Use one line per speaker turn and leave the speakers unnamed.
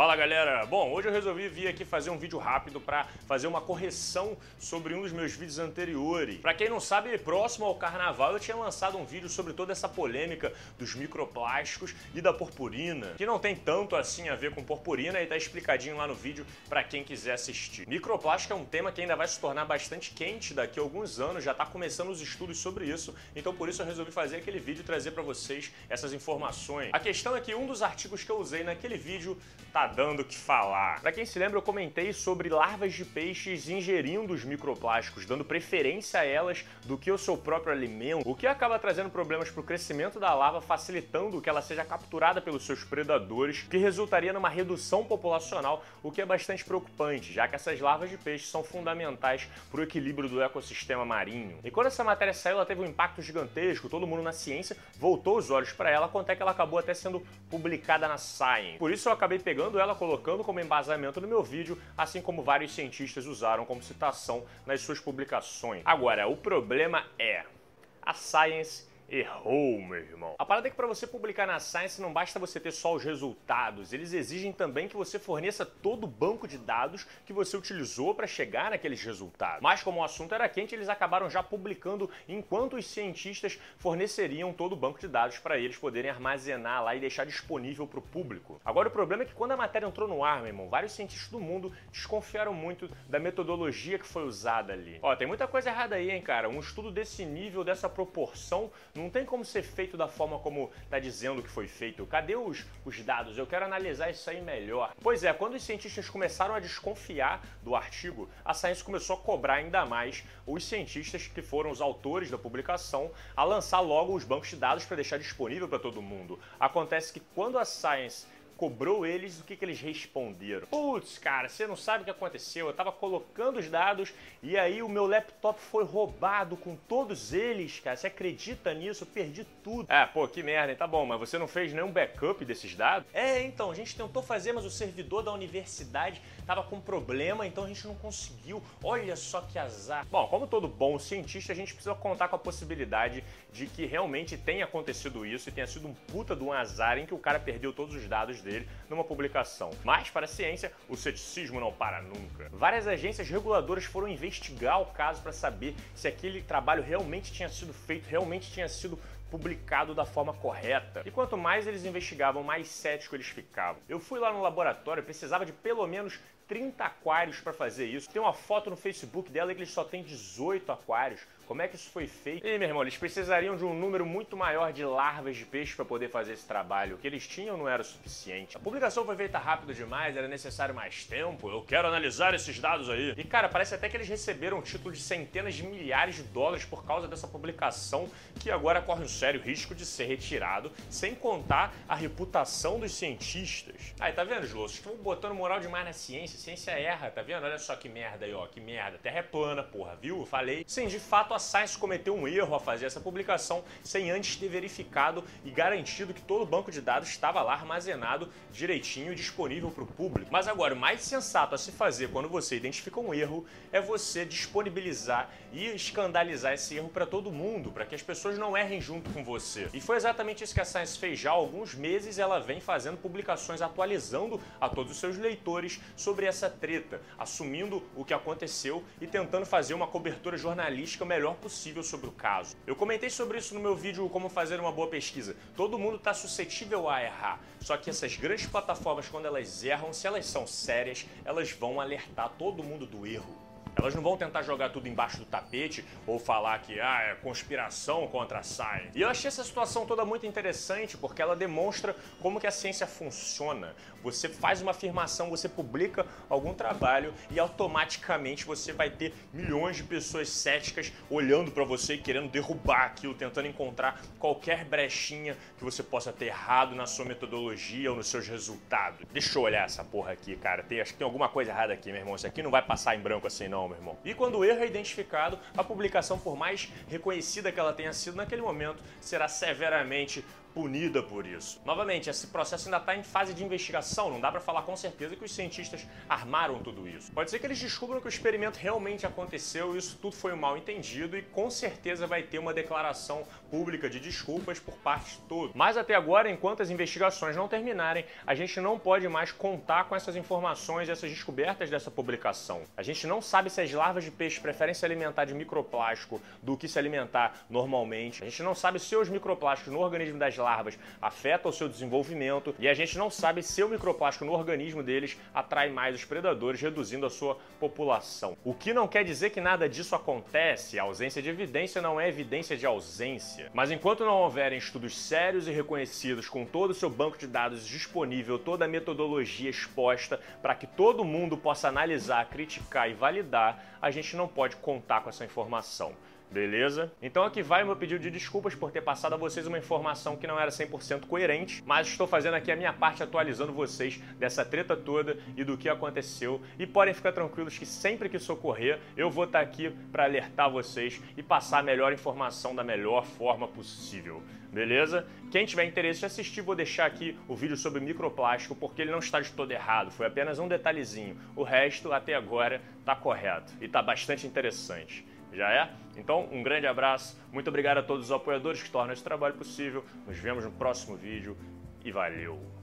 Fala galera! Bom, hoje eu resolvi vir aqui fazer um vídeo rápido para fazer uma correção sobre um dos meus vídeos anteriores. Para quem não sabe, próximo ao carnaval eu tinha lançado um vídeo sobre toda essa polêmica dos microplásticos e da purpurina, que não tem tanto assim a ver com purpurina e tá explicadinho lá no vídeo para quem quiser assistir. Microplástico é um tema que ainda vai se tornar bastante quente daqui a alguns anos, já tá começando os estudos sobre isso, então por isso eu resolvi fazer aquele vídeo e trazer para vocês essas informações. A questão é que um dos artigos que eu usei naquele vídeo tá dando o que falar. Para quem se lembra, eu comentei sobre larvas de peixes ingerindo os microplásticos, dando preferência a elas do que o seu próprio alimento, o que acaba trazendo problemas para o crescimento da larva, facilitando que ela seja capturada pelos seus predadores, que resultaria numa redução populacional, o que é bastante preocupante, já que essas larvas de peixe são fundamentais para o equilíbrio do ecossistema marinho. E quando essa matéria saiu, ela teve um impacto gigantesco, todo mundo na ciência voltou os olhos para ela, quanto é que ela acabou até sendo publicada na Science. Por isso eu acabei pegando usando ela colocando como embasamento no meu vídeo, assim como vários cientistas usaram como citação nas suas publicações. Agora, o problema é a Science Errou, meu irmão. A parada é que para você publicar na Science não basta você ter só os resultados, eles exigem também que você forneça todo o banco de dados que você utilizou para chegar naqueles resultados. Mas como o assunto era quente, eles acabaram já publicando enquanto os cientistas forneceriam todo o banco de dados para eles poderem armazenar lá e deixar disponível para o público. Agora o problema é que quando a matéria entrou no ar, meu irmão, vários cientistas do mundo desconfiaram muito da metodologia que foi usada ali. Ó, tem muita coisa errada aí, hein, cara. Um estudo desse nível, dessa proporção, não tem como ser feito da forma como está dizendo que foi feito. Cadê os, os dados? Eu quero analisar isso aí melhor. Pois é, quando os cientistas começaram a desconfiar do artigo, a Science começou a cobrar ainda mais os cientistas que foram os autores da publicação a lançar logo os bancos de dados para deixar disponível para todo mundo. Acontece que quando a Science cobrou eles, o que, que eles responderam? Putz, cara, você não sabe o que aconteceu. Eu tava colocando os dados e aí o meu laptop foi roubado com todos eles, cara. Você acredita nisso? Eu perdi tudo. Ah, pô, que merda, hein? Tá bom, mas você não fez nenhum backup desses dados? É, então, a gente tentou fazer, mas o servidor da universidade tava com problema, então a gente não conseguiu. Olha só que azar. Bom, como todo bom cientista, a gente precisa contar com a possibilidade de que realmente tenha acontecido isso e tenha sido um puta de um azar em que o cara perdeu todos os dados dele dele numa publicação. Mas, para a ciência, o ceticismo não para nunca. Várias agências reguladoras foram investigar o caso para saber se aquele trabalho realmente tinha sido feito, realmente tinha sido publicado da forma correta. E quanto mais eles investigavam, mais cético eles ficavam. Eu fui lá no laboratório, precisava de pelo menos 30 aquários para fazer isso. Tem uma foto no Facebook dela que eles só tem 18 aquários. Como é que isso foi feito? E, meu irmão, eles precisariam de um número muito maior de larvas de peixe para poder fazer esse trabalho. O que eles tinham não era suficiente. A publicação foi feita rápido demais, era necessário mais tempo. Eu quero analisar esses dados aí. E, cara, parece até que eles receberam um título de centenas de milhares de dólares por causa dessa publicação, que agora corre um sério risco de ser retirado, sem contar a reputação dos cientistas. Aí, tá vendo, Slow? Vocês estão botando moral demais na ciência. A ciência erra, tá vendo? Olha só que merda aí, ó. Que merda. Terra é plana, porra, viu? Falei. Sim, de fato, a Science cometeu um erro a fazer essa publicação sem antes ter verificado e garantido que todo o banco de dados estava lá armazenado direitinho disponível para o público. Mas agora, o mais sensato a se fazer quando você identifica um erro é você disponibilizar e escandalizar esse erro para todo mundo, para que as pessoas não errem junto com você. E foi exatamente isso que a Science fez já há alguns meses, ela vem fazendo publicações atualizando a todos os seus leitores sobre essa treta, assumindo o que aconteceu e tentando fazer uma cobertura jornalística melhor melhor possível sobre o caso. Eu comentei sobre isso no meu vídeo Como Fazer uma Boa Pesquisa. Todo mundo está suscetível a errar, só que essas grandes plataformas, quando elas erram, se elas são sérias, elas vão alertar todo mundo do erro. Elas não vão tentar jogar tudo embaixo do tapete ou falar que ah, é conspiração contra a Science. E eu achei essa situação toda muito interessante porque ela demonstra como que a ciência funciona. Você faz uma afirmação, você publica algum trabalho e automaticamente você vai ter milhões de pessoas céticas olhando para você e querendo derrubar aquilo, tentando encontrar qualquer brechinha que você possa ter errado na sua metodologia ou nos seus resultados. Deixa eu olhar essa porra aqui, cara. Tem, acho que tem alguma coisa errada aqui, meu irmão. Isso aqui não vai passar em branco assim não, meu irmão. E quando o erro é identificado, a publicação, por mais reconhecida que ela tenha sido naquele momento, será severamente punida por isso. Novamente, esse processo ainda está em fase de investigação, não dá para falar com certeza que os cientistas armaram tudo isso. Pode ser que eles descubram que o experimento realmente aconteceu isso tudo foi um mal entendido e com certeza vai ter uma declaração pública de desculpas por parte de todos. Mas até agora, enquanto as investigações não terminarem, a gente não pode mais contar com essas informações essas descobertas dessa publicação. A gente não sabe se as larvas de peixe preferem se alimentar de microplástico do que se alimentar normalmente. A gente não sabe se os microplásticos no organismo das larvas afeta o seu desenvolvimento e a gente não sabe se o microplástico no organismo deles atrai mais os predadores, reduzindo a sua população. O que não quer dizer que nada disso acontece, a ausência de evidência não é evidência de ausência. Mas enquanto não houverem estudos sérios e reconhecidos com todo o seu banco de dados disponível, toda a metodologia exposta para que todo mundo possa analisar, criticar e validar, a gente não pode contar com essa informação. Beleza? Então aqui vai meu pedido de desculpas por ter passado a vocês uma informação que não era 100% coerente, mas estou fazendo aqui a minha parte atualizando vocês dessa treta toda e do que aconteceu. E podem ficar tranquilos que sempre que isso ocorrer, eu vou estar aqui para alertar vocês e passar a melhor informação da melhor forma possível. Beleza? Quem tiver interesse em assistir, vou deixar aqui o vídeo sobre microplástico, porque ele não está de todo errado, foi apenas um detalhezinho. O resto, até agora, está correto e está bastante interessante. Já é? Então, um grande abraço, muito obrigado a todos os apoiadores que tornam esse trabalho possível. Nos vemos no próximo vídeo e valeu!